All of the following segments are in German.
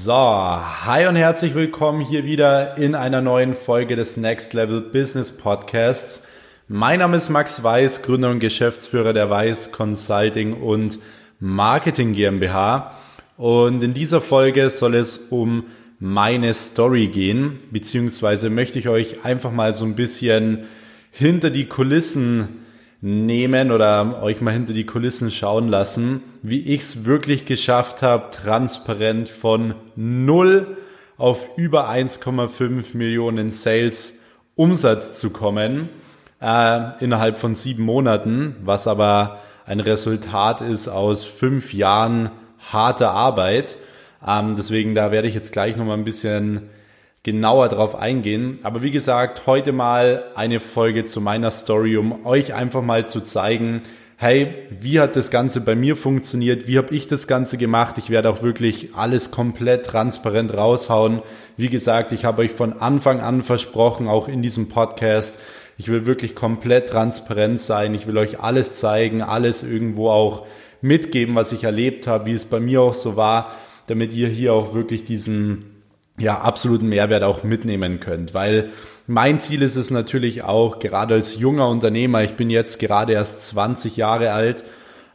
So, hi und herzlich willkommen hier wieder in einer neuen Folge des Next Level Business Podcasts. Mein Name ist Max Weiß, Gründer und Geschäftsführer der Weiß Consulting und Marketing GmbH. Und in dieser Folge soll es um meine Story gehen, beziehungsweise möchte ich euch einfach mal so ein bisschen hinter die Kulissen nehmen oder euch mal hinter die Kulissen schauen lassen, wie ich es wirklich geschafft habe, transparent von null auf über 1,5 Millionen Sales Umsatz zu kommen äh, innerhalb von sieben Monaten, was aber ein Resultat ist aus fünf Jahren harter Arbeit. Ähm, deswegen da werde ich jetzt gleich noch mal ein bisschen genauer drauf eingehen. Aber wie gesagt, heute mal eine Folge zu meiner Story, um euch einfach mal zu zeigen, hey, wie hat das Ganze bei mir funktioniert? Wie habe ich das Ganze gemacht? Ich werde auch wirklich alles komplett transparent raushauen. Wie gesagt, ich habe euch von Anfang an versprochen, auch in diesem Podcast, ich will wirklich komplett transparent sein. Ich will euch alles zeigen, alles irgendwo auch mitgeben, was ich erlebt habe, wie es bei mir auch so war, damit ihr hier auch wirklich diesen ja, absoluten Mehrwert auch mitnehmen könnt. Weil mein Ziel ist es natürlich auch, gerade als junger Unternehmer, ich bin jetzt gerade erst 20 Jahre alt,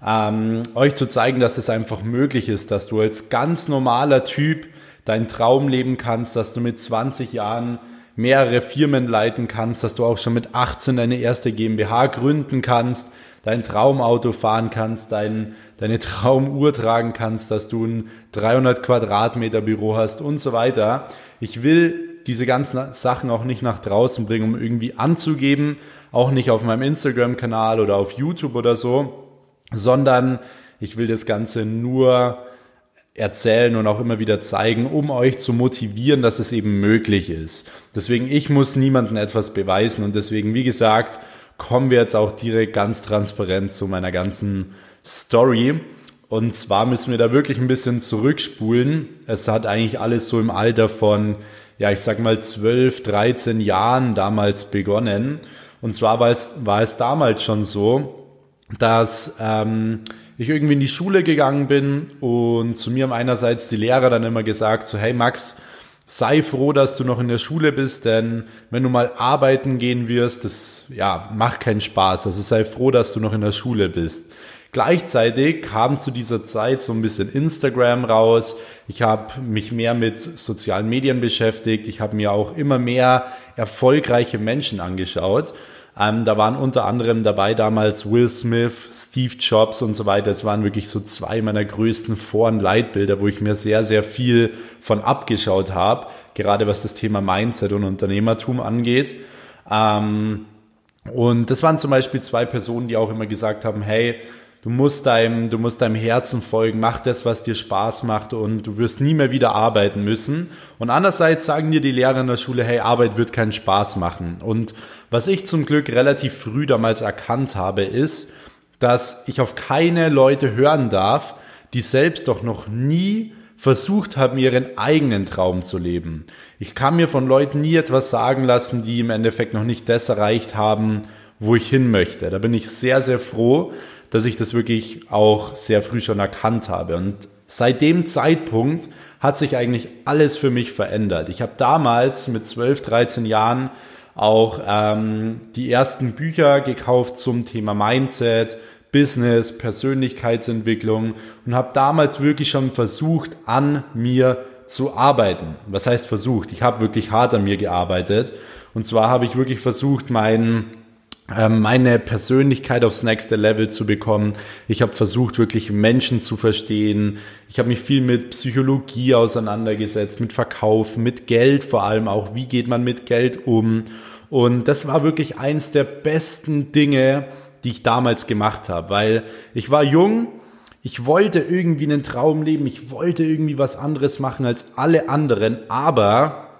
ähm, euch zu zeigen, dass es einfach möglich ist, dass du als ganz normaler Typ deinen Traum leben kannst, dass du mit 20 Jahren mehrere Firmen leiten kannst, dass du auch schon mit 18 deine erste GmbH gründen kannst, dein Traumauto fahren kannst, dein, deine Traumuhr tragen kannst, dass du ein 300 Quadratmeter Büro hast und so weiter. Ich will diese ganzen Sachen auch nicht nach draußen bringen, um irgendwie anzugeben, auch nicht auf meinem Instagram-Kanal oder auf YouTube oder so, sondern ich will das Ganze nur erzählen und auch immer wieder zeigen, um euch zu motivieren, dass es eben möglich ist. Deswegen, ich muss niemandem etwas beweisen und deswegen, wie gesagt, kommen wir jetzt auch direkt ganz transparent zu meiner ganzen Story. Und zwar müssen wir da wirklich ein bisschen zurückspulen. Es hat eigentlich alles so im Alter von, ja, ich sag mal 12, 13 Jahren damals begonnen. Und zwar war es, war es damals schon so, dass ähm, ich irgendwie in die Schule gegangen bin und zu mir haben einerseits die Lehrer dann immer gesagt, so hey Max, sei froh, dass du noch in der Schule bist, denn wenn du mal arbeiten gehen wirst, das ja, macht keinen Spaß. Also sei froh, dass du noch in der Schule bist. Gleichzeitig kam zu dieser Zeit so ein bisschen Instagram raus. Ich habe mich mehr mit sozialen Medien beschäftigt. Ich habe mir auch immer mehr erfolgreiche Menschen angeschaut. Ähm, da waren unter anderem dabei damals Will Smith, Steve Jobs und so weiter. Das waren wirklich so zwei meiner größten Vor- und Leitbilder, wo ich mir sehr, sehr viel von abgeschaut habe, gerade was das Thema Mindset und Unternehmertum angeht. Ähm, und das waren zum Beispiel zwei Personen, die auch immer gesagt haben, hey, Du musst deinem, du musst deinem Herzen folgen, mach das, was dir Spaß macht und du wirst nie mehr wieder arbeiten müssen. Und andererseits sagen dir die Lehrer in der Schule, hey, Arbeit wird keinen Spaß machen. Und was ich zum Glück relativ früh damals erkannt habe, ist, dass ich auf keine Leute hören darf, die selbst doch noch nie versucht haben, ihren eigenen Traum zu leben. Ich kann mir von Leuten nie etwas sagen lassen, die im Endeffekt noch nicht das erreicht haben, wo ich hin möchte. Da bin ich sehr, sehr froh, dass ich das wirklich auch sehr früh schon erkannt habe. Und seit dem Zeitpunkt hat sich eigentlich alles für mich verändert. Ich habe damals mit 12, 13 Jahren auch ähm, die ersten Bücher gekauft zum Thema Mindset, Business, Persönlichkeitsentwicklung und habe damals wirklich schon versucht, an mir zu arbeiten. Was heißt versucht? Ich habe wirklich hart an mir gearbeitet. Und zwar habe ich wirklich versucht, meinen meine Persönlichkeit aufs nächste Level zu bekommen. Ich habe versucht, wirklich Menschen zu verstehen. Ich habe mich viel mit Psychologie auseinandergesetzt, mit Verkauf, mit Geld vor allem auch. Wie geht man mit Geld um? Und das war wirklich eins der besten Dinge, die ich damals gemacht habe, weil ich war jung, ich wollte irgendwie einen Traum leben, ich wollte irgendwie was anderes machen als alle anderen, aber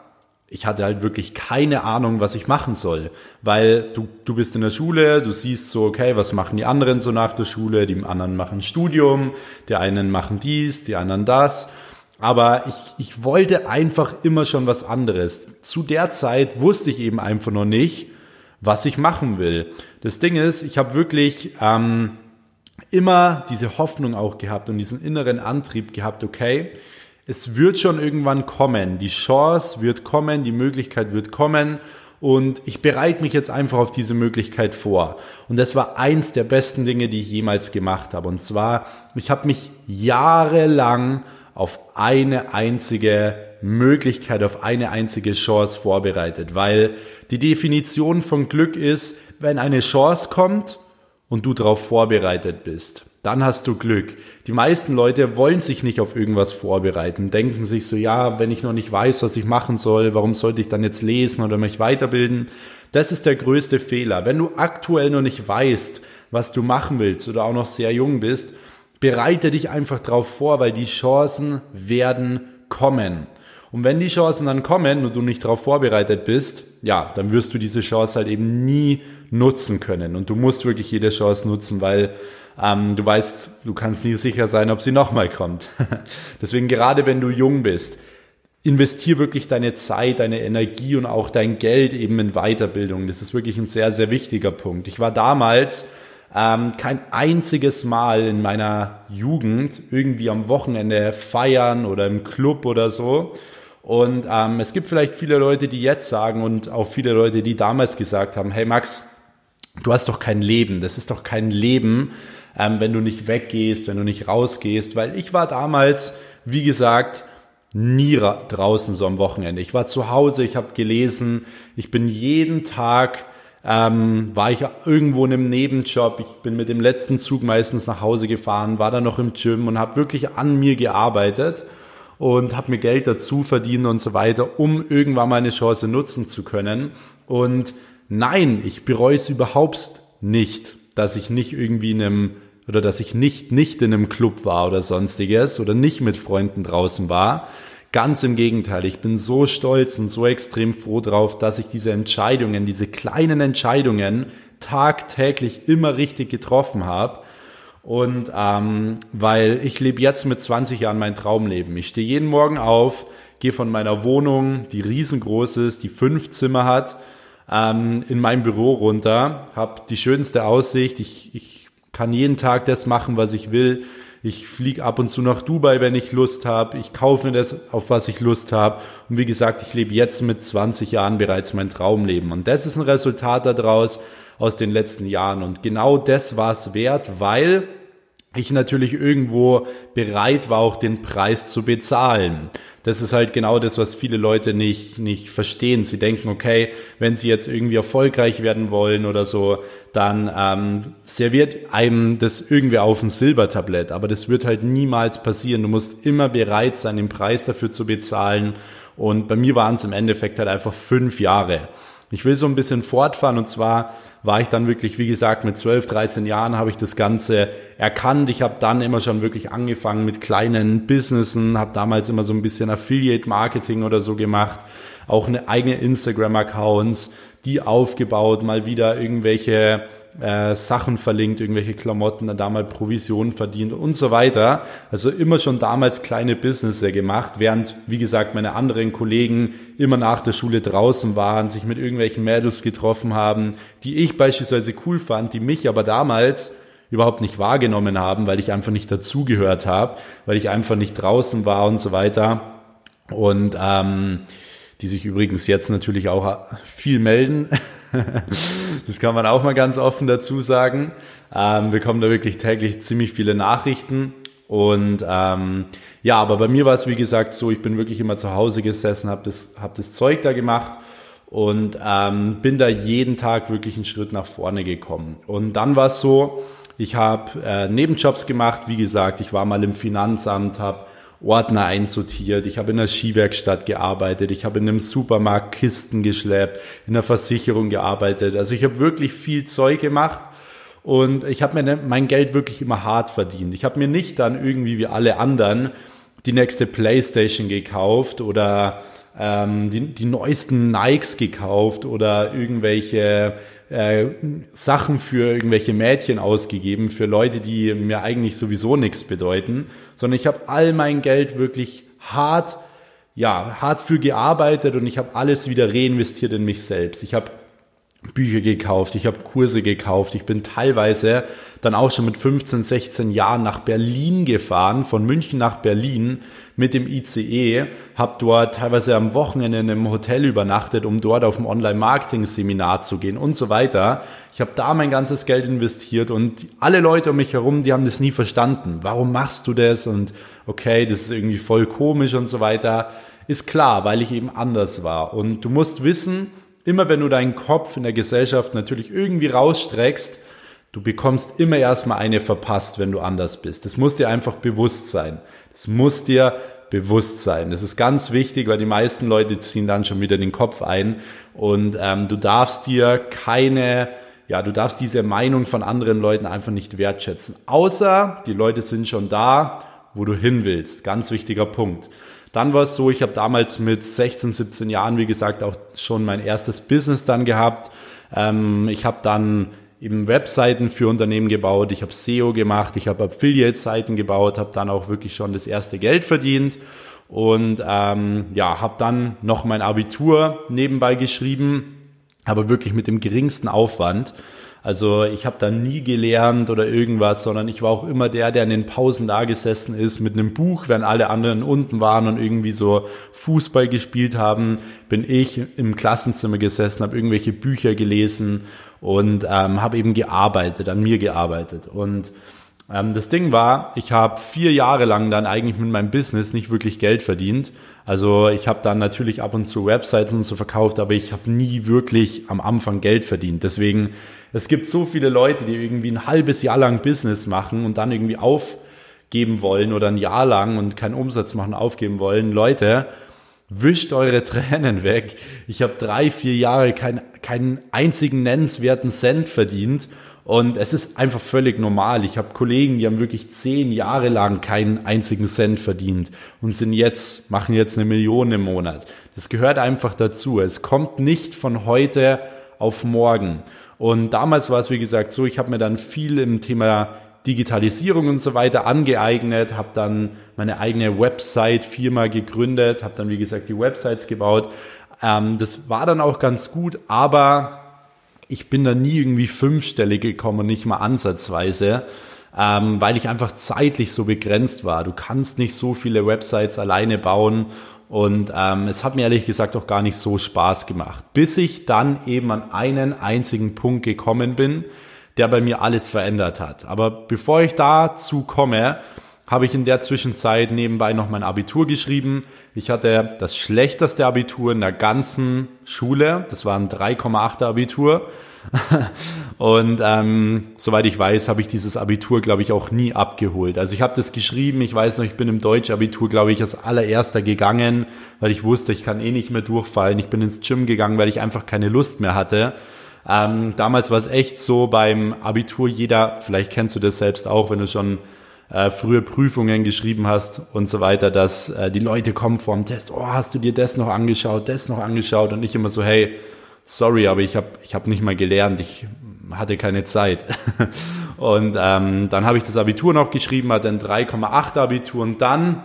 ich hatte halt wirklich keine Ahnung, was ich machen soll. Weil du, du bist in der Schule, du siehst so, okay, was machen die anderen so nach der Schule? Die anderen machen Studium, die einen machen dies, die anderen das. Aber ich, ich wollte einfach immer schon was anderes. Zu der Zeit wusste ich eben einfach noch nicht, was ich machen will. Das Ding ist, ich habe wirklich ähm, immer diese Hoffnung auch gehabt und diesen inneren Antrieb gehabt, okay, es wird schon irgendwann kommen. Die Chance wird kommen, die Möglichkeit wird kommen. Und ich bereite mich jetzt einfach auf diese Möglichkeit vor. Und das war eins der besten Dinge, die ich jemals gemacht habe. Und zwar, ich habe mich jahrelang auf eine einzige Möglichkeit, auf eine einzige Chance vorbereitet. Weil die Definition von Glück ist, wenn eine Chance kommt und du darauf vorbereitet bist dann hast du Glück. Die meisten Leute wollen sich nicht auf irgendwas vorbereiten, denken sich so, ja, wenn ich noch nicht weiß, was ich machen soll, warum sollte ich dann jetzt lesen oder mich weiterbilden? Das ist der größte Fehler. Wenn du aktuell noch nicht weißt, was du machen willst oder auch noch sehr jung bist, bereite dich einfach darauf vor, weil die Chancen werden kommen. Und wenn die Chancen dann kommen und du nicht darauf vorbereitet bist, ja, dann wirst du diese Chance halt eben nie nutzen können. Und du musst wirklich jede Chance nutzen, weil ähm, du weißt, du kannst nie sicher sein, ob sie nochmal kommt. Deswegen gerade wenn du jung bist, investier wirklich deine Zeit, deine Energie und auch dein Geld eben in Weiterbildung. Das ist wirklich ein sehr, sehr wichtiger Punkt. Ich war damals ähm, kein einziges Mal in meiner Jugend irgendwie am Wochenende feiern oder im Club oder so. Und ähm, es gibt vielleicht viele Leute, die jetzt sagen und auch viele Leute, die damals gesagt haben, hey Max, du hast doch kein Leben, das ist doch kein Leben, ähm, wenn du nicht weggehst, wenn du nicht rausgehst, weil ich war damals, wie gesagt, nie draußen so am Wochenende. Ich war zu Hause, ich habe gelesen, ich bin jeden Tag ähm, war ich irgendwo in einem Nebenjob. Ich bin mit dem letzten Zug meistens nach Hause gefahren, war dann noch im Gym und habe wirklich an mir gearbeitet und habe mir Geld dazu verdient und so weiter, um irgendwann mal eine Chance nutzen zu können. Und nein, ich bereue es überhaupt nicht, dass ich nicht irgendwie in einem oder dass ich nicht nicht in einem Club war oder sonstiges oder nicht mit Freunden draußen war. Ganz im Gegenteil, ich bin so stolz und so extrem froh drauf, dass ich diese Entscheidungen, diese kleinen Entscheidungen tagtäglich immer richtig getroffen habe. Und ähm, weil ich lebe jetzt mit 20 Jahren mein Traumleben. Ich stehe jeden Morgen auf, gehe von meiner Wohnung, die riesengroß ist, die fünf Zimmer hat, ähm, in mein Büro runter, habe die schönste Aussicht. Ich, ich kann jeden Tag das machen, was ich will. Ich fliege ab und zu nach Dubai, wenn ich Lust habe. Ich kaufe mir das, auf was ich Lust habe. Und wie gesagt, ich lebe jetzt mit 20 Jahren bereits mein Traumleben. Und das ist ein Resultat daraus aus den letzten Jahren. Und genau das war es wert, weil ich natürlich irgendwo bereit war, auch den Preis zu bezahlen. Das ist halt genau das, was viele Leute nicht, nicht verstehen. Sie denken, okay, wenn sie jetzt irgendwie erfolgreich werden wollen oder so, dann ähm, serviert einem das irgendwie auf ein Silbertablett. Aber das wird halt niemals passieren. Du musst immer bereit sein, den Preis dafür zu bezahlen. Und bei mir waren es im Endeffekt halt einfach fünf Jahre. Ich will so ein bisschen fortfahren und zwar war ich dann wirklich, wie gesagt, mit 12, 13 Jahren habe ich das Ganze erkannt. Ich habe dann immer schon wirklich angefangen mit kleinen Businessen, habe damals immer so ein bisschen Affiliate-Marketing oder so gemacht, auch eine eigene Instagram-Accounts, die aufgebaut, mal wieder irgendwelche äh, Sachen verlinkt, irgendwelche Klamotten, dann da mal Provisionen verdient und so weiter. Also immer schon damals kleine Business gemacht, während, wie gesagt, meine anderen Kollegen immer nach der Schule draußen waren, sich mit irgendwelchen Mädels getroffen haben, die ich beispielsweise cool fand, die mich aber damals überhaupt nicht wahrgenommen haben, weil ich einfach nicht dazugehört habe, weil ich einfach nicht draußen war und so weiter. Und ähm, die sich übrigens jetzt natürlich auch viel melden. das kann man auch mal ganz offen dazu sagen. Ähm, wir bekommen da wirklich täglich ziemlich viele Nachrichten. Und ähm, ja, aber bei mir war es wie gesagt so, ich bin wirklich immer zu Hause gesessen, habe das, hab das Zeug da gemacht und ähm, bin da jeden Tag wirklich einen Schritt nach vorne gekommen. Und dann war es so, ich habe äh, Nebenjobs gemacht, wie gesagt, ich war mal im Finanzamt, habe Ordner einsortiert, ich habe in einer Skiwerkstatt gearbeitet, ich habe in einem Supermarkt Kisten geschleppt, in einer Versicherung gearbeitet. Also ich habe wirklich viel Zeug gemacht und ich habe mir ne, mein Geld wirklich immer hart verdient. Ich habe mir nicht dann irgendwie wie alle anderen die nächste Playstation gekauft oder ähm, die, die neuesten Nikes gekauft oder irgendwelche äh, Sachen für irgendwelche Mädchen ausgegeben, für Leute, die mir eigentlich sowieso nichts bedeuten, sondern ich habe all mein Geld wirklich hart, ja, hart für gearbeitet und ich habe alles wieder reinvestiert in mich selbst. Ich habe Bücher gekauft, ich habe Kurse gekauft, ich bin teilweise dann auch schon mit 15, 16 Jahren nach Berlin gefahren, von München nach Berlin mit dem ICE, habe dort teilweise am Wochenende in einem Hotel übernachtet, um dort auf ein Online-Marketing-Seminar zu gehen und so weiter. Ich habe da mein ganzes Geld investiert und alle Leute um mich herum, die haben das nie verstanden. Warum machst du das? Und okay, das ist irgendwie voll komisch und so weiter. Ist klar, weil ich eben anders war. Und du musst wissen, immer wenn du deinen Kopf in der Gesellschaft natürlich irgendwie rausstreckst, du bekommst immer erstmal eine verpasst, wenn du anders bist. Das muss dir einfach bewusst sein. Das muss dir bewusst sein. Das ist ganz wichtig, weil die meisten Leute ziehen dann schon wieder den Kopf ein und ähm, du darfst dir keine, ja, du darfst diese Meinung von anderen Leuten einfach nicht wertschätzen. Außer die Leute sind schon da, wo du hin willst. Ganz wichtiger Punkt. Dann war es so, ich habe damals mit 16, 17 Jahren, wie gesagt, auch schon mein erstes Business dann gehabt. Ähm, ich habe dann eben Webseiten für Unternehmen gebaut, ich habe SEO gemacht, ich habe Affiliate-Seiten gebaut, habe dann auch wirklich schon das erste Geld verdient und ähm, ja, habe dann noch mein Abitur nebenbei geschrieben, aber wirklich mit dem geringsten Aufwand. Also ich habe da nie gelernt oder irgendwas, sondern ich war auch immer der, der in den Pausen da gesessen ist mit einem Buch, wenn alle anderen unten waren und irgendwie so Fußball gespielt haben, bin ich im Klassenzimmer gesessen, habe irgendwelche Bücher gelesen und ähm, habe eben gearbeitet, an mir gearbeitet. Und ähm, das Ding war, ich habe vier Jahre lang dann eigentlich mit meinem Business nicht wirklich Geld verdient also ich habe dann natürlich ab und zu Websites und so verkauft, aber ich habe nie wirklich am Anfang Geld verdient. Deswegen, es gibt so viele Leute, die irgendwie ein halbes Jahr lang Business machen und dann irgendwie aufgeben wollen oder ein Jahr lang und keinen Umsatz machen, aufgeben wollen. Leute, wischt eure Tränen weg. Ich habe drei, vier Jahre kein, keinen einzigen nennenswerten Cent verdient und es ist einfach völlig normal. Ich habe Kollegen, die haben wirklich zehn Jahre lang keinen einzigen Cent verdient und sind jetzt, machen jetzt eine Million im Monat. Das gehört einfach dazu. Es kommt nicht von heute auf morgen. Und damals war es, wie gesagt, so, ich habe mir dann viel im Thema Digitalisierung und so weiter angeeignet, habe dann meine eigene Website viermal gegründet, habe dann, wie gesagt, die Websites gebaut. Ähm, das war dann auch ganz gut, aber ich bin da nie irgendwie fünfstellig gekommen, nicht mal ansatzweise, ähm, weil ich einfach zeitlich so begrenzt war. Du kannst nicht so viele Websites alleine bauen und ähm, es hat mir ehrlich gesagt auch gar nicht so Spaß gemacht, bis ich dann eben an einen einzigen Punkt gekommen bin, der bei mir alles verändert hat. Aber bevor ich dazu komme, habe ich in der Zwischenzeit nebenbei noch mein Abitur geschrieben. Ich hatte das schlechteste Abitur in der ganzen Schule. Das war ein 3,8er Abitur. Und ähm, soweit ich weiß, habe ich dieses Abitur, glaube ich, auch nie abgeholt. Also ich habe das geschrieben, ich weiß noch, ich bin im Deutsch-Abitur, glaube ich, als allererster gegangen, weil ich wusste, ich kann eh nicht mehr durchfallen. Ich bin ins Gym gegangen, weil ich einfach keine Lust mehr hatte. Ähm, damals war es echt so beim Abitur, jeder, vielleicht kennst du das selbst auch, wenn du schon äh, frühe Prüfungen geschrieben hast und so weiter, dass äh, die Leute kommen vor dem Test, oh, hast du dir das noch angeschaut, das noch angeschaut und nicht immer so, hey, sorry, aber ich habe ich hab nicht mal gelernt, ich hatte keine Zeit. und ähm, dann habe ich das Abitur noch geschrieben, hatte ein 3,8 Abitur und dann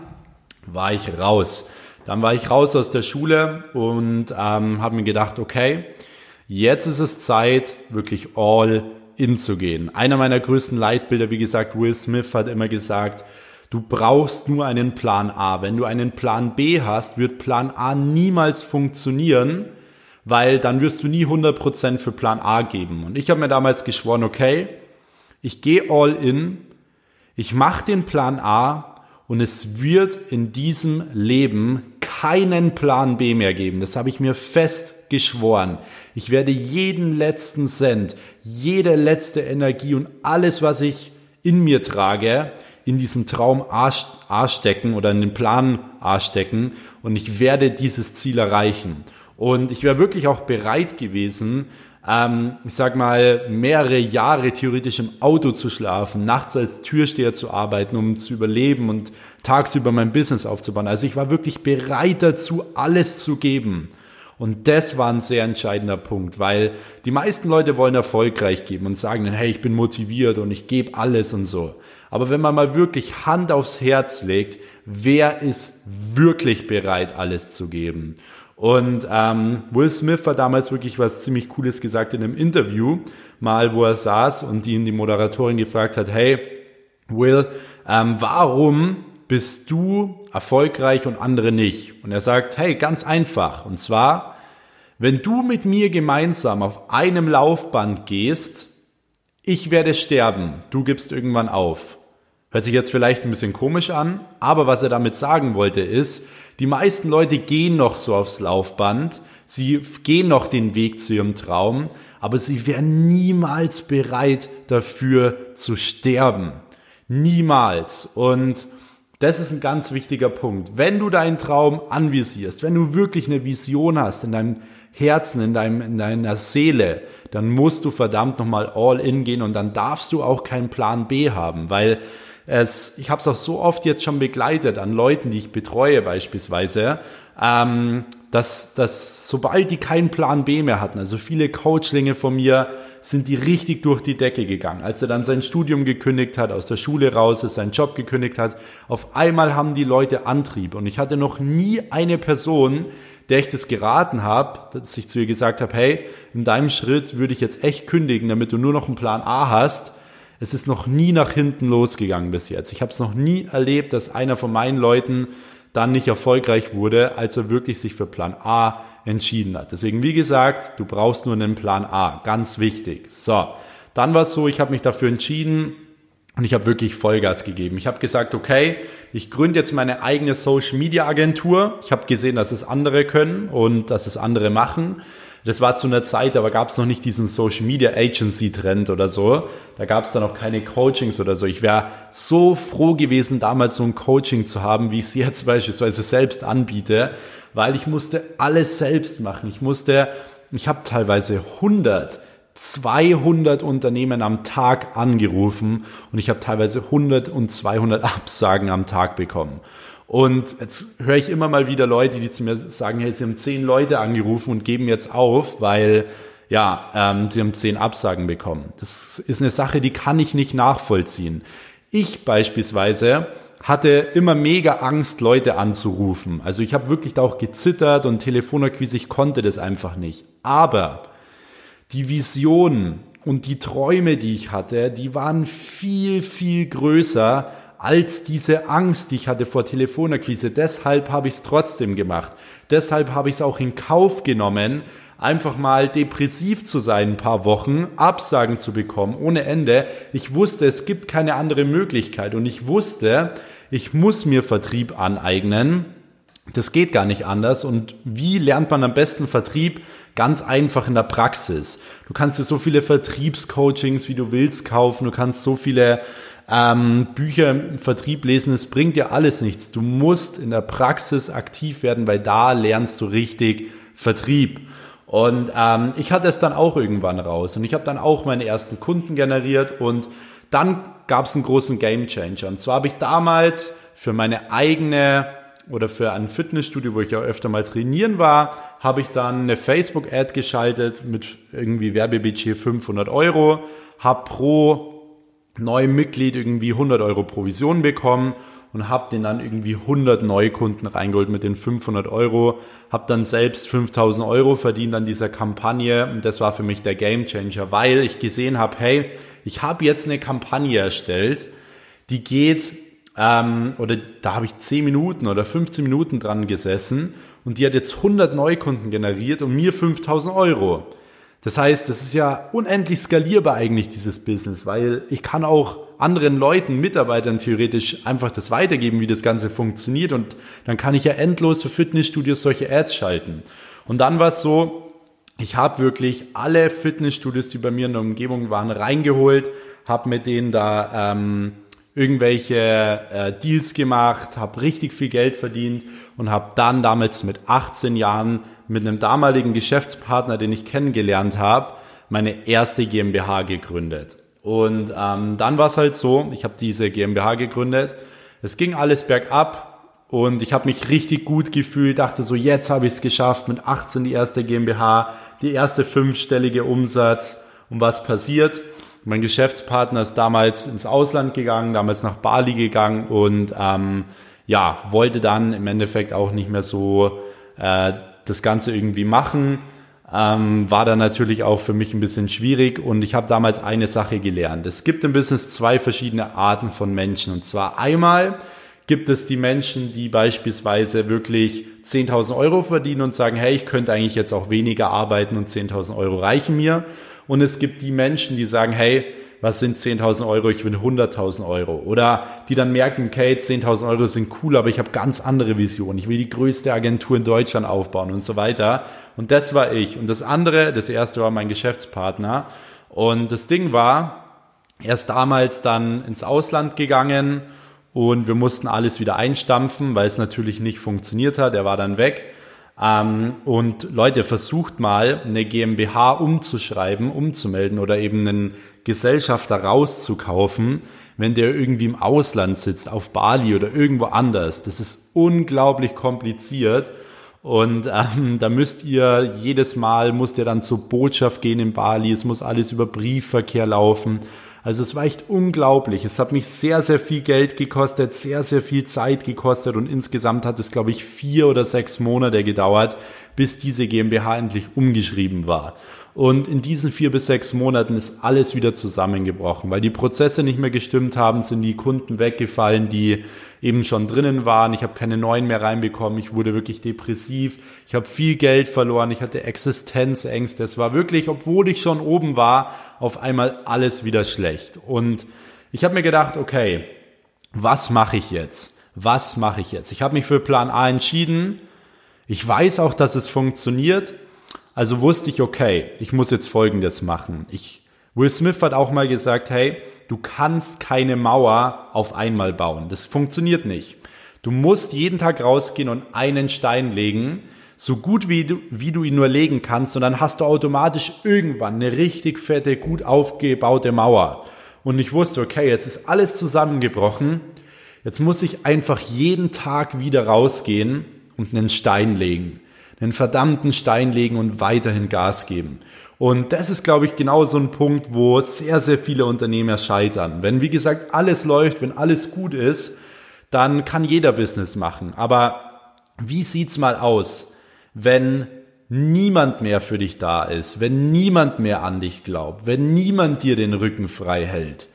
war ich raus. Dann war ich raus aus der Schule und ähm, habe mir gedacht, okay, jetzt ist es Zeit, wirklich all in zu gehen. Einer meiner größten Leitbilder, wie gesagt, Will Smith hat immer gesagt, du brauchst nur einen Plan A. Wenn du einen Plan B hast, wird Plan A niemals funktionieren, weil dann wirst du nie 100% für Plan A geben. Und ich habe mir damals geschworen, okay, ich gehe all in, ich mache den Plan A und es wird in diesem Leben keinen Plan B mehr geben. Das habe ich mir fest geschworen. Ich werde jeden letzten Cent, jede letzte Energie und alles, was ich in mir trage, in diesen Traum A, A stecken oder in den Plan A stecken und ich werde dieses Ziel erreichen. Und ich wäre wirklich auch bereit gewesen, ähm, ich sag mal, mehrere Jahre theoretisch im Auto zu schlafen, nachts als Türsteher zu arbeiten, um zu überleben und tagsüber mein Business aufzubauen. Also ich war wirklich bereit dazu, alles zu geben. Und das war ein sehr entscheidender Punkt, weil die meisten Leute wollen erfolgreich geben und sagen dann, hey, ich bin motiviert und ich gebe alles und so. Aber wenn man mal wirklich Hand aufs Herz legt, wer ist wirklich bereit, alles zu geben? Und ähm, Will Smith hat damals wirklich was ziemlich Cooles gesagt in einem Interview, mal wo er saß und ihn die Moderatorin gefragt hat, hey, Will, ähm, warum bist du erfolgreich und andere nicht? Und er sagt, hey, ganz einfach. Und zwar, wenn du mit mir gemeinsam auf einem Laufband gehst, ich werde sterben, du gibst irgendwann auf. Hört sich jetzt vielleicht ein bisschen komisch an, aber was er damit sagen wollte ist, die meisten Leute gehen noch so aufs Laufband, sie gehen noch den Weg zu ihrem Traum, aber sie wären niemals bereit dafür zu sterben. Niemals. Und das ist ein ganz wichtiger Punkt. Wenn du deinen Traum anvisierst, wenn du wirklich eine Vision hast in deinem Herzen, in, deinem, in deiner Seele, dann musst du verdammt nochmal all in gehen und dann darfst du auch keinen Plan B haben, weil es, ich habe es auch so oft jetzt schon begleitet an Leuten, die ich betreue beispielsweise, ähm, dass, dass sobald die keinen Plan B mehr hatten, also viele Coachlinge von mir, sind die richtig durch die Decke gegangen. Als er dann sein Studium gekündigt hat, aus der Schule raus ist, seinen Job gekündigt hat, auf einmal haben die Leute Antrieb. Und ich hatte noch nie eine Person, der ich das geraten habe, dass ich zu ihr gesagt habe, hey, in deinem Schritt würde ich jetzt echt kündigen, damit du nur noch einen Plan A hast. Es ist noch nie nach hinten losgegangen bis jetzt. Ich habe es noch nie erlebt, dass einer von meinen Leuten dann nicht erfolgreich wurde, als er wirklich sich für Plan A entschieden hat. Deswegen, wie gesagt, du brauchst nur einen Plan A. Ganz wichtig. So, dann war es so, ich habe mich dafür entschieden, und ich habe wirklich Vollgas gegeben. Ich habe gesagt, okay, ich gründe jetzt meine eigene Social Media Agentur. Ich habe gesehen, dass es andere können und dass es andere machen. Das war zu einer Zeit, aber gab es noch nicht diesen Social Media Agency Trend oder so. Da gab es dann auch keine Coachings oder so. Ich wäre so froh gewesen, damals so ein Coaching zu haben, wie ich es jetzt beispielsweise selbst anbiete, weil ich musste alles selbst machen. Ich musste, ich habe teilweise 100 200 Unternehmen am Tag angerufen und ich habe teilweise 100 und 200 Absagen am Tag bekommen. Und jetzt höre ich immer mal wieder Leute, die zu mir sagen, hey, sie haben zehn Leute angerufen und geben jetzt auf, weil ja, ähm, sie haben zehn Absagen bekommen. Das ist eine Sache, die kann ich nicht nachvollziehen. Ich beispielsweise hatte immer mega Angst, Leute anzurufen. Also ich habe wirklich da auch gezittert und Telefonakquise, ich konnte das einfach nicht. Aber die Visionen und die Träume, die ich hatte, die waren viel, viel größer als diese Angst, die ich hatte vor Telefonakquise. Deshalb habe ich es trotzdem gemacht. Deshalb habe ich es auch in Kauf genommen, einfach mal depressiv zu sein ein paar Wochen, Absagen zu bekommen ohne Ende. Ich wusste, es gibt keine andere Möglichkeit und ich wusste, ich muss mir Vertrieb aneignen. Das geht gar nicht anders. Und wie lernt man am besten Vertrieb? Ganz einfach in der Praxis. Du kannst dir so viele Vertriebscoachings, wie du willst, kaufen. Du kannst so viele ähm, Bücher im Vertrieb lesen. Es bringt dir alles nichts. Du musst in der Praxis aktiv werden, weil da lernst du richtig Vertrieb. Und ähm, ich hatte es dann auch irgendwann raus. Und ich habe dann auch meine ersten Kunden generiert. Und dann gab es einen großen Game Changer. Und zwar habe ich damals für meine eigene oder für ein Fitnessstudio, wo ich ja öfter mal trainieren war, habe ich dann eine Facebook-Ad geschaltet mit irgendwie Werbebudget 500 Euro, habe pro neuem Mitglied irgendwie 100 Euro Provision bekommen und habe den dann irgendwie 100 Neukunden reingeholt mit den 500 Euro, habe dann selbst 5000 Euro verdient an dieser Kampagne und das war für mich der Gamechanger, weil ich gesehen habe, hey, ich habe jetzt eine Kampagne erstellt, die geht ähm, oder da habe ich 10 Minuten oder 15 Minuten dran gesessen und die hat jetzt 100 Neukunden generiert und mir 5000 Euro. Das heißt, das ist ja unendlich skalierbar eigentlich, dieses Business, weil ich kann auch anderen Leuten, Mitarbeitern theoretisch einfach das weitergeben, wie das Ganze funktioniert und dann kann ich ja endlos für Fitnessstudios solche Ads schalten. Und dann war es so, ich habe wirklich alle Fitnessstudios, die bei mir in der Umgebung waren, reingeholt, habe mit denen da ähm, irgendwelche äh, Deals gemacht, habe richtig viel Geld verdient und habe dann damals mit 18 Jahren mit einem damaligen Geschäftspartner, den ich kennengelernt habe, meine erste GmbH gegründet. Und ähm, dann war es halt so, ich habe diese GmbH gegründet, es ging alles bergab und ich habe mich richtig gut gefühlt, dachte so, jetzt habe ich es geschafft, mit 18 die erste GmbH, die erste fünfstellige Umsatz. Und was passiert? Mein Geschäftspartner ist damals ins Ausland gegangen, damals nach Bali gegangen und ähm, ja, wollte dann im Endeffekt auch nicht mehr so äh, das Ganze irgendwie machen. Ähm, war dann natürlich auch für mich ein bisschen schwierig und ich habe damals eine Sache gelernt. Es gibt im Business zwei verschiedene Arten von Menschen. Und zwar einmal gibt es die Menschen, die beispielsweise wirklich 10.000 Euro verdienen und sagen, hey, ich könnte eigentlich jetzt auch weniger arbeiten und 10.000 Euro reichen mir. Und es gibt die Menschen, die sagen, hey, was sind 10.000 Euro, ich will 100.000 Euro. Oder die dann merken, okay, 10.000 Euro sind cool, aber ich habe ganz andere Visionen. Ich will die größte Agentur in Deutschland aufbauen und so weiter. Und das war ich. Und das andere, das erste war mein Geschäftspartner. Und das Ding war, er ist damals dann ins Ausland gegangen und wir mussten alles wieder einstampfen, weil es natürlich nicht funktioniert hat. Er war dann weg. Ähm, und Leute, versucht mal eine GmbH umzuschreiben, umzumelden oder eben einen Gesellschafter rauszukaufen, wenn der irgendwie im Ausland sitzt, auf Bali oder irgendwo anders. Das ist unglaublich kompliziert. Und ähm, da müsst ihr jedes Mal, musst ihr dann zur Botschaft gehen in Bali, es muss alles über Briefverkehr laufen. Also es war echt unglaublich. Es hat mich sehr, sehr viel Geld gekostet, sehr, sehr viel Zeit gekostet und insgesamt hat es, glaube ich, vier oder sechs Monate gedauert, bis diese GmbH endlich umgeschrieben war. Und in diesen vier bis sechs Monaten ist alles wieder zusammengebrochen, weil die Prozesse nicht mehr gestimmt haben, sind die Kunden weggefallen, die eben schon drinnen waren. Ich habe keine neuen mehr reinbekommen. Ich wurde wirklich depressiv. Ich habe viel Geld verloren. Ich hatte Existenzängste. Es war wirklich, obwohl ich schon oben war, auf einmal alles wieder schlecht. Und ich habe mir gedacht, okay, was mache ich jetzt? Was mache ich jetzt? Ich habe mich für Plan A entschieden. Ich weiß auch, dass es funktioniert. Also wusste ich, okay, ich muss jetzt Folgendes machen. Ich, Will Smith hat auch mal gesagt, hey, du kannst keine Mauer auf einmal bauen. Das funktioniert nicht. Du musst jeden Tag rausgehen und einen Stein legen, so gut wie du, wie du ihn nur legen kannst, und dann hast du automatisch irgendwann eine richtig fette, gut aufgebaute Mauer. Und ich wusste, okay, jetzt ist alles zusammengebrochen. Jetzt muss ich einfach jeden Tag wieder rausgehen und einen Stein legen einen verdammten Stein legen und weiterhin Gas geben. Und das ist, glaube ich, genau so ein Punkt, wo sehr, sehr viele Unternehmer scheitern. Wenn, wie gesagt, alles läuft, wenn alles gut ist, dann kann jeder Business machen. Aber wie sieht's mal aus, wenn niemand mehr für dich da ist, wenn niemand mehr an dich glaubt, wenn niemand dir den Rücken frei hält,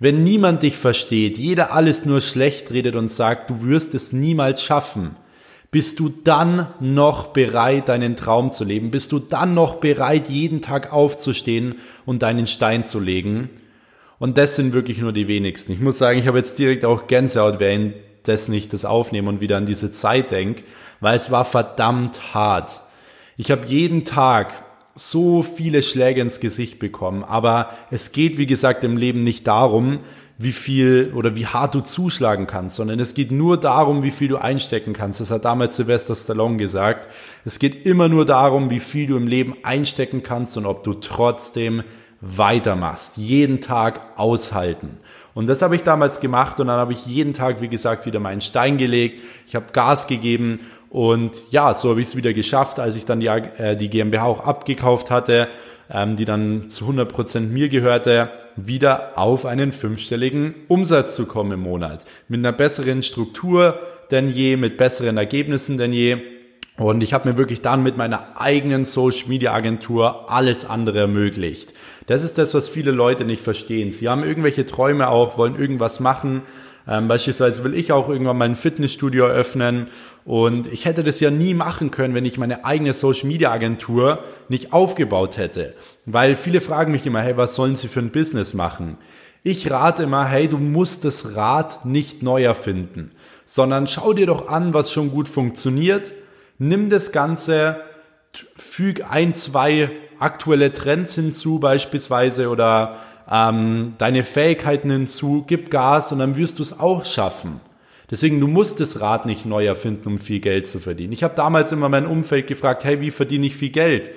wenn niemand dich versteht, jeder alles nur schlecht redet und sagt, du wirst es niemals schaffen, bist du dann noch bereit, deinen Traum zu leben? Bist du dann noch bereit, jeden Tag aufzustehen und deinen Stein zu legen? Und das sind wirklich nur die wenigsten. Ich muss sagen, ich habe jetzt direkt auch Gänsehaut, während das nicht das aufnehme und wieder an diese Zeit denke, weil es war verdammt hart. Ich habe jeden Tag so viele Schläge ins Gesicht bekommen, aber es geht, wie gesagt, im Leben nicht darum, wie viel oder wie hart du zuschlagen kannst, sondern es geht nur darum, wie viel du einstecken kannst. Das hat damals Sylvester Stallone gesagt. Es geht immer nur darum, wie viel du im Leben einstecken kannst und ob du trotzdem weitermachst. Jeden Tag aushalten. Und das habe ich damals gemacht und dann habe ich jeden Tag, wie gesagt, wieder meinen Stein gelegt. Ich habe Gas gegeben und ja, so habe ich es wieder geschafft, als ich dann die, äh, die GmbH auch abgekauft hatte, ähm, die dann zu 100 Prozent mir gehörte wieder auf einen fünfstelligen Umsatz zu kommen im Monat. Mit einer besseren Struktur denn je, mit besseren Ergebnissen denn je. Und ich habe mir wirklich dann mit meiner eigenen Social Media Agentur alles andere ermöglicht. Das ist das, was viele Leute nicht verstehen. Sie haben irgendwelche Träume auch, wollen irgendwas machen. Ähm, beispielsweise will ich auch irgendwann mal ein Fitnessstudio eröffnen und ich hätte das ja nie machen können, wenn ich meine eigene Social Media Agentur nicht aufgebaut hätte. Weil viele fragen mich immer, hey, was sollen sie für ein Business machen? Ich rate immer, hey, du musst das Rad nicht neu erfinden, sondern schau dir doch an, was schon gut funktioniert. Nimm das Ganze, füg ein, zwei aktuelle Trends hinzu beispielsweise oder ähm, deine Fähigkeiten hinzu, gib Gas und dann wirst du es auch schaffen. Deswegen, du musst das Rad nicht neu erfinden, um viel Geld zu verdienen. Ich habe damals immer mein Umfeld gefragt, hey, wie verdiene ich viel Geld?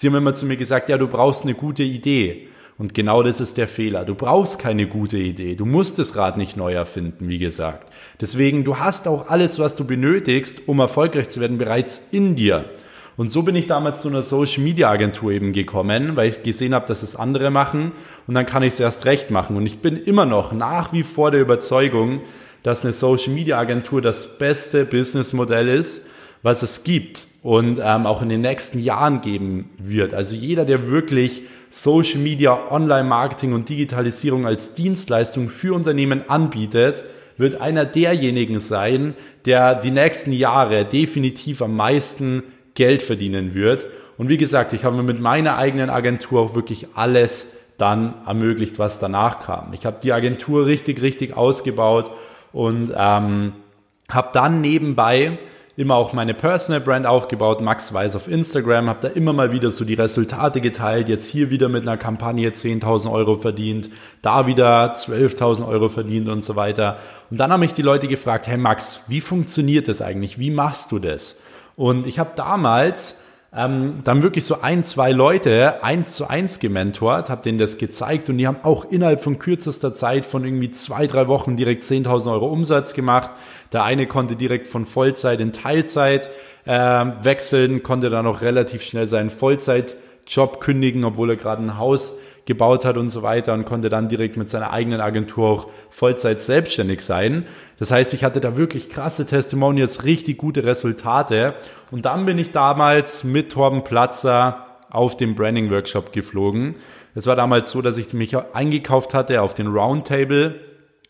Sie haben immer zu mir gesagt, ja, du brauchst eine gute Idee. Und genau das ist der Fehler. Du brauchst keine gute Idee. Du musst das Rad nicht neu erfinden, wie gesagt. Deswegen, du hast auch alles, was du benötigst, um erfolgreich zu werden, bereits in dir. Und so bin ich damals zu einer Social Media Agentur eben gekommen, weil ich gesehen habe, dass es andere machen und dann kann ich es erst recht machen. Und ich bin immer noch nach wie vor der Überzeugung, dass eine Social Media Agentur das beste Businessmodell ist, was es gibt. und ähm, auch in den nächsten Jahren geben wird. Also jeder, der wirklich Social Media, Online-Marketing und Digitalisierung als Dienstleistung für Unternehmen anbietet, wird einer derjenigen sein, der die nächsten Jahre definitiv am meisten Geld verdienen wird. Und wie gesagt, ich habe mit meiner eigenen Agentur auch wirklich alles dann ermöglicht, was danach kam. Ich habe die Agentur richtig, richtig ausgebaut und ähm, habe dann nebenbei immer auch meine Personal Brand aufgebaut, Max Weiß auf Instagram, habe da immer mal wieder so die Resultate geteilt, jetzt hier wieder mit einer Kampagne 10.000 Euro verdient, da wieder 12.000 Euro verdient und so weiter. Und dann haben mich die Leute gefragt, hey Max, wie funktioniert das eigentlich? Wie machst du das? Und ich habe damals ähm, dann wirklich so ein, zwei Leute eins zu eins gementort, habe denen das gezeigt und die haben auch innerhalb von kürzester Zeit von irgendwie zwei, drei Wochen direkt 10.000 Euro Umsatz gemacht. Der eine konnte direkt von Vollzeit in Teilzeit äh, wechseln, konnte dann auch relativ schnell seinen Vollzeitjob kündigen, obwohl er gerade ein Haus gebaut hat und so weiter und konnte dann direkt mit seiner eigenen Agentur auch Vollzeit selbstständig sein. Das heißt, ich hatte da wirklich krasse Testimonials, richtig gute Resultate. Und dann bin ich damals mit Torben Platzer auf den Branding Workshop geflogen. Es war damals so, dass ich mich eingekauft hatte auf den Roundtable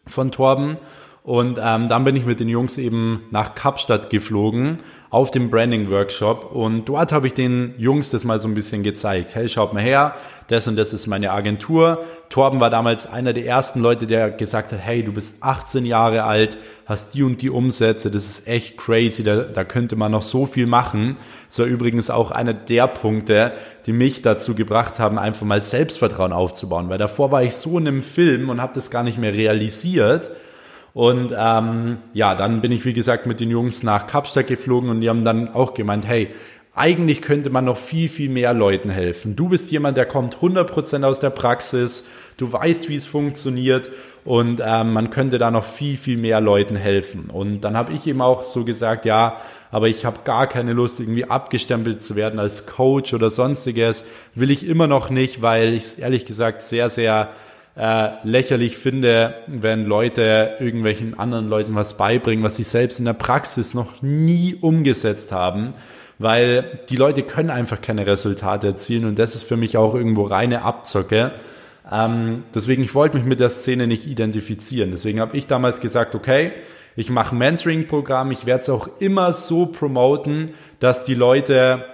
von Torben. Und ähm, dann bin ich mit den Jungs eben nach Kapstadt geflogen auf dem Branding Workshop und dort habe ich den Jungs das mal so ein bisschen gezeigt. Hey, schaut mal her, das und das ist meine Agentur. Torben war damals einer der ersten Leute, der gesagt hat, hey, du bist 18 Jahre alt, hast die und die Umsätze, das ist echt crazy, da, da könnte man noch so viel machen. Das war übrigens auch einer der Punkte, die mich dazu gebracht haben, einfach mal Selbstvertrauen aufzubauen, weil davor war ich so in einem Film und habe das gar nicht mehr realisiert und ähm, ja, dann bin ich, wie gesagt, mit den Jungs nach Kapstadt geflogen und die haben dann auch gemeint, hey, eigentlich könnte man noch viel, viel mehr Leuten helfen. Du bist jemand, der kommt 100% aus der Praxis, du weißt, wie es funktioniert und ähm, man könnte da noch viel, viel mehr Leuten helfen. Und dann habe ich eben auch so gesagt, ja, aber ich habe gar keine Lust, irgendwie abgestempelt zu werden als Coach oder sonstiges. Will ich immer noch nicht, weil ich es ehrlich gesagt sehr, sehr äh, lächerlich finde, wenn Leute irgendwelchen anderen Leuten was beibringen, was sie selbst in der Praxis noch nie umgesetzt haben, weil die Leute können einfach keine Resultate erzielen und das ist für mich auch irgendwo reine Abzocke. Ähm, deswegen, ich wollte mich mit der Szene nicht identifizieren. Deswegen habe ich damals gesagt, okay, ich mache Mentoring-Programm, ich werde es auch immer so promoten, dass die Leute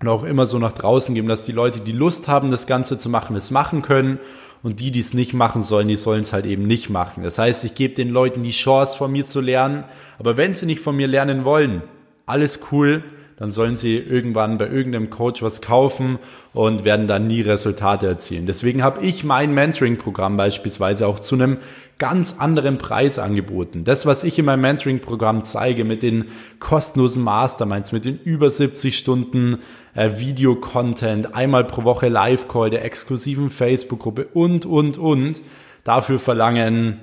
und auch immer so nach draußen geben, dass die Leute, die Lust haben, das Ganze zu machen, es machen können und die, die es nicht machen sollen, die sollen es halt eben nicht machen. Das heißt, ich gebe den Leuten die Chance, von mir zu lernen. Aber wenn sie nicht von mir lernen wollen, alles cool, dann sollen sie irgendwann bei irgendeinem Coach was kaufen und werden dann nie Resultate erzielen. Deswegen habe ich mein Mentoring-Programm beispielsweise auch zu einem ganz anderen Preis angeboten. Das, was ich in meinem Mentoring-Programm zeige mit den kostenlosen Masterminds, mit den über 70 Stunden äh, Video-Content, einmal pro Woche Live-Call, der exklusiven Facebook-Gruppe und, und, und. Dafür verlangen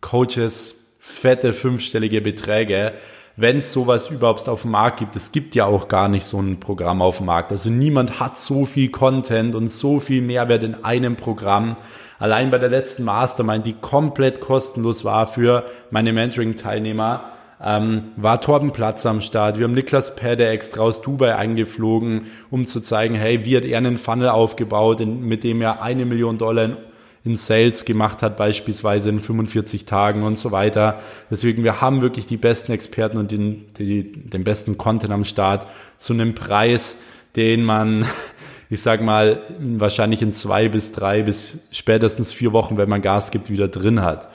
Coaches fette fünfstellige Beträge wenn es sowas überhaupt auf dem Markt gibt. Es gibt ja auch gar nicht so ein Programm auf dem Markt. Also niemand hat so viel Content und so viel Mehrwert in einem Programm. Allein bei der letzten Mastermind, die komplett kostenlos war für meine Mentoring-Teilnehmer, ähm, war Torben Platz am Start. Wir haben Niklas Pedde extra aus Dubai eingeflogen, um zu zeigen, hey, wie hat er einen Funnel aufgebaut, in, mit dem er eine Million Dollar in in Sales gemacht hat, beispielsweise in 45 Tagen und so weiter. Deswegen, wir haben wirklich die besten Experten und den, die, den besten Content am Start zu einem Preis, den man, ich sag mal, wahrscheinlich in zwei bis drei bis spätestens vier Wochen, wenn man Gas gibt, wieder drin hat.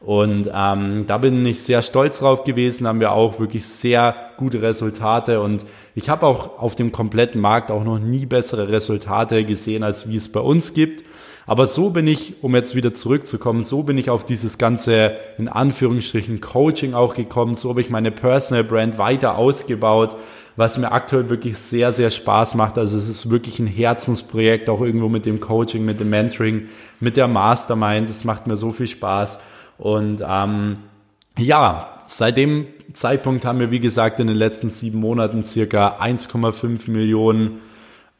Und ähm, da bin ich sehr stolz drauf gewesen, haben wir auch wirklich sehr gute Resultate und ich habe auch auf dem kompletten Markt auch noch nie bessere Resultate gesehen, als wie es bei uns gibt. Aber so bin ich, um jetzt wieder zurückzukommen, so bin ich auf dieses ganze, in Anführungsstrichen, Coaching auch gekommen. So habe ich meine Personal Brand weiter ausgebaut, was mir aktuell wirklich sehr, sehr Spaß macht. Also es ist wirklich ein Herzensprojekt, auch irgendwo mit dem Coaching, mit dem Mentoring, mit der Mastermind. Das macht mir so viel Spaß. Und ähm, ja, seit dem Zeitpunkt haben wir, wie gesagt, in den letzten sieben Monaten circa 1,5 Millionen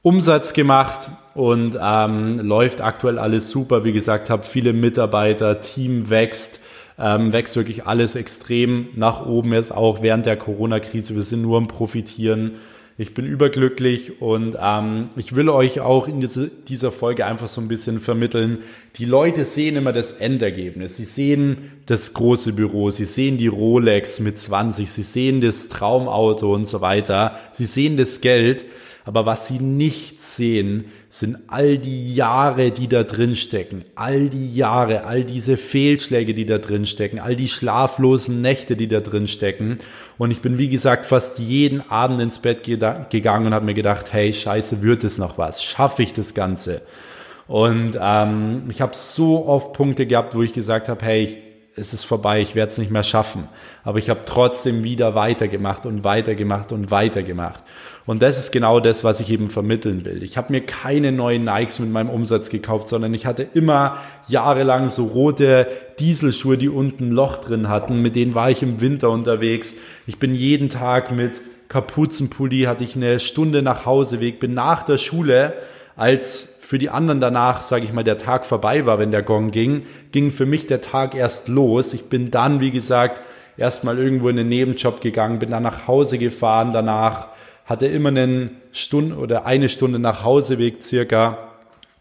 Umsatz gemacht und ähm, läuft aktuell alles super. Wie gesagt, habe viele Mitarbeiter, Team wächst, ähm, wächst wirklich alles extrem nach oben jetzt auch während der Corona-Krise. Wir sind nur am Profitieren. Ich bin überglücklich und ähm, ich will euch auch in diese, dieser Folge einfach so ein bisschen vermitteln. Die Leute sehen immer das Endergebnis. Sie sehen das große Büro, sie sehen die Rolex mit 20, sie sehen das Traumauto und so weiter. Sie sehen das Geld. Aber was sie nicht sehen, sind all die Jahre, die da drin stecken. All die Jahre, all diese Fehlschläge, die da drin stecken, all die schlaflosen Nächte, die da drin stecken. Und ich bin, wie gesagt, fast jeden Abend ins Bett gegangen und habe mir gedacht, hey, scheiße, wird es noch was? Schaffe ich das Ganze? Und ähm, ich habe so oft Punkte gehabt, wo ich gesagt habe, hey, ich es ist vorbei, ich werde es nicht mehr schaffen. Aber ich habe trotzdem wieder weitergemacht und weitergemacht und weitergemacht. Und das ist genau das, was ich eben vermitteln will. Ich habe mir keine neuen Nikes mit meinem Umsatz gekauft, sondern ich hatte immer jahrelang so rote Dieselschuhe, die unten ein Loch drin hatten. Mit denen war ich im Winter unterwegs. Ich bin jeden Tag mit Kapuzenpulli, hatte ich eine Stunde nach Hause Weg, bin nach der Schule als für die anderen danach, sage ich mal, der Tag vorbei war, wenn der Gong ging, ging für mich der Tag erst los. Ich bin dann, wie gesagt, erstmal irgendwo in den Nebenjob gegangen, bin dann nach Hause gefahren danach, hatte immer einen Stunde oder eine Stunde nach Hauseweg circa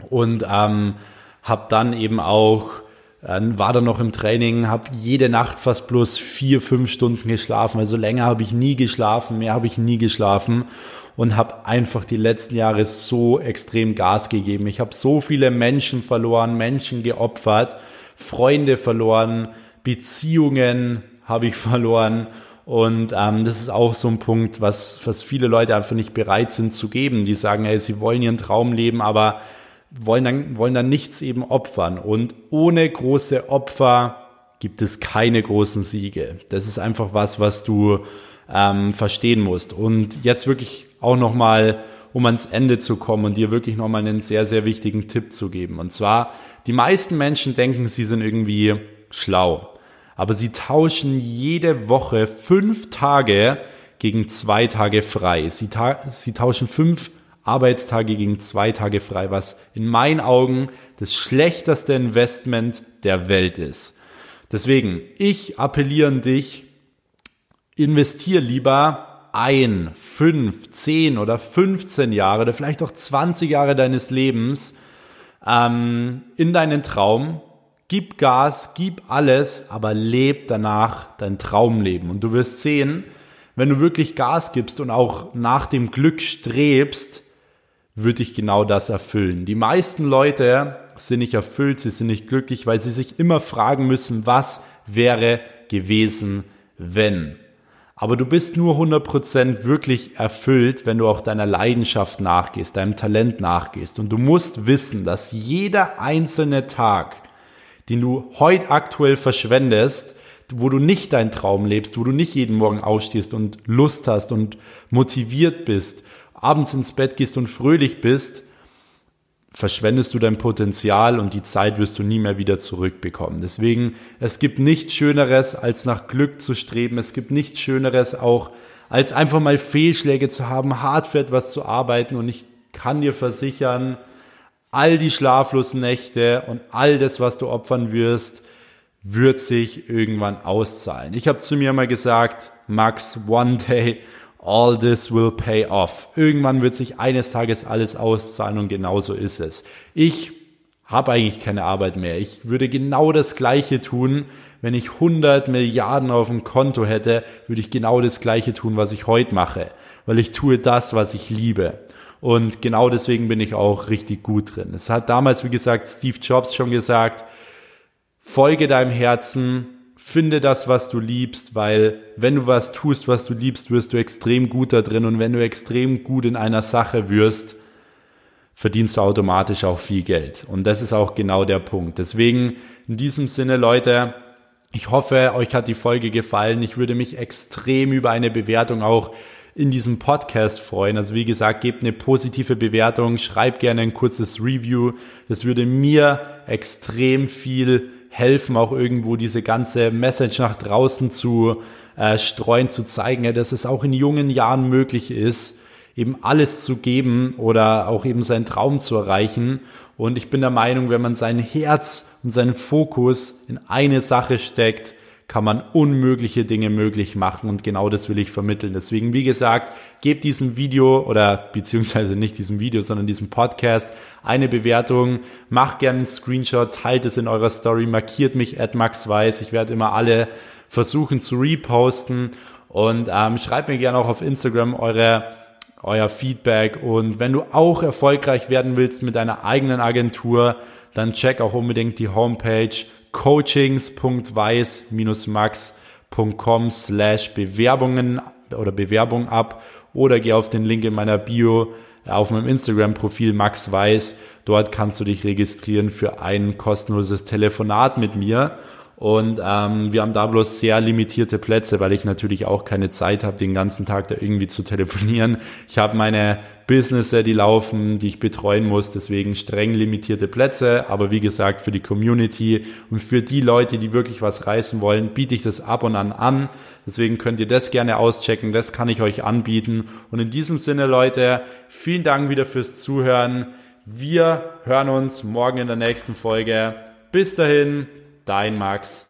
und ähm, habe dann eben auch äh, war dann noch im Training, habe jede Nacht fast bloß vier, fünf Stunden geschlafen. Also länger habe ich nie geschlafen, mehr habe ich nie geschlafen und habe einfach die letzten Jahre so extrem Gas gegeben. Ich habe so viele Menschen verloren, Menschen geopfert, Freunde verloren, Beziehungen habe ich verloren. Und ähm, das ist auch so ein Punkt, was, was viele Leute einfach nicht bereit sind zu geben. Die sagen, hey, sie wollen ihren Traum leben, aber wollen dann, wollen dann nichts eben opfern. Und ohne große Opfer gibt es keine großen Siege. Das ist einfach was, was du ähm, verstehen musst. Und jetzt wirklich auch nochmal, um ans Ende zu kommen und dir wirklich nochmal einen sehr, sehr wichtigen Tipp zu geben. Und zwar, die meisten Menschen denken, sie sind irgendwie schlau. Aber sie tauschen jede Woche fünf Tage gegen zwei Tage frei. Sie, ta sie tauschen fünf Arbeitstage gegen zwei Tage frei, was in meinen Augen das schlechteste Investment der Welt ist. Deswegen, ich appelliere an dich, investier lieber ein, fünf, zehn oder 15 Jahre oder vielleicht auch 20 Jahre deines Lebens ähm, in deinen Traum. Gib Gas, gib alles, aber leb danach dein Traumleben. Und du wirst sehen, wenn du wirklich Gas gibst und auch nach dem Glück strebst, wird dich genau das erfüllen. Die meisten Leute sind nicht erfüllt, sie sind nicht glücklich, weil sie sich immer fragen müssen, was wäre gewesen, wenn. Aber du bist nur 100% wirklich erfüllt, wenn du auch deiner Leidenschaft nachgehst, deinem Talent nachgehst. Und du musst wissen, dass jeder einzelne Tag, den du heute aktuell verschwendest, wo du nicht deinen Traum lebst, wo du nicht jeden Morgen aufstehst und Lust hast und motiviert bist, abends ins Bett gehst und fröhlich bist, verschwendest du dein Potenzial und die Zeit wirst du nie mehr wieder zurückbekommen. Deswegen, es gibt nichts Schöneres, als nach Glück zu streben. Es gibt nichts Schöneres auch, als einfach mal Fehlschläge zu haben, hart für etwas zu arbeiten. Und ich kann dir versichern, all die schlaflosen Nächte und all das, was du opfern wirst, wird sich irgendwann auszahlen. Ich habe zu mir mal gesagt, Max, one day all this will pay off. Irgendwann wird sich eines Tages alles auszahlen und genauso ist es. Ich habe eigentlich keine Arbeit mehr. Ich würde genau das Gleiche tun, wenn ich 100 Milliarden auf dem Konto hätte, würde ich genau das Gleiche tun, was ich heute mache, weil ich tue das, was ich liebe. Und genau deswegen bin ich auch richtig gut drin. Es hat damals, wie gesagt, Steve Jobs schon gesagt, folge deinem Herzen, finde das, was du liebst, weil wenn du was tust, was du liebst, wirst du extrem gut da drin und wenn du extrem gut in einer Sache wirst, verdienst du automatisch auch viel Geld. Und das ist auch genau der Punkt. Deswegen in diesem Sinne, Leute, ich hoffe, euch hat die Folge gefallen. Ich würde mich extrem über eine Bewertung auch in diesem Podcast freuen. Also wie gesagt, gebt eine positive Bewertung, schreibt gerne ein kurzes Review. Das würde mir extrem viel helfen, auch irgendwo diese ganze Message nach draußen zu äh, streuen, zu zeigen, ja, dass es auch in jungen Jahren möglich ist, eben alles zu geben oder auch eben seinen Traum zu erreichen. Und ich bin der Meinung, wenn man sein Herz und seinen Fokus in eine Sache steckt, kann man unmögliche Dinge möglich machen und genau das will ich vermitteln. Deswegen, wie gesagt, gebt diesem Video oder beziehungsweise nicht diesem Video, sondern diesem Podcast eine Bewertung, macht gerne einen Screenshot, teilt es in eurer Story, markiert mich at maxweiss. Ich werde immer alle versuchen zu reposten und ähm, schreibt mir gerne auch auf Instagram eure euer Feedback und wenn du auch erfolgreich werden willst mit deiner eigenen Agentur, dann check auch unbedingt die Homepage coachings.weiß-max.com slash Bewerbungen oder Bewerbung ab oder geh auf den Link in meiner Bio auf meinem Instagram-Profil Max Weiß. Dort kannst du dich registrieren für ein kostenloses Telefonat mit mir. Und ähm, wir haben da bloß sehr limitierte Plätze, weil ich natürlich auch keine Zeit habe, den ganzen Tag da irgendwie zu telefonieren. Ich habe meine Businesses, die laufen, die ich betreuen muss, deswegen streng limitierte Plätze. Aber wie gesagt, für die Community und für die Leute, die wirklich was reißen wollen, biete ich das ab und an an. Deswegen könnt ihr das gerne auschecken, das kann ich euch anbieten. Und in diesem Sinne, Leute, vielen Dank wieder fürs Zuhören. Wir hören uns morgen in der nächsten Folge. Bis dahin, dein Max.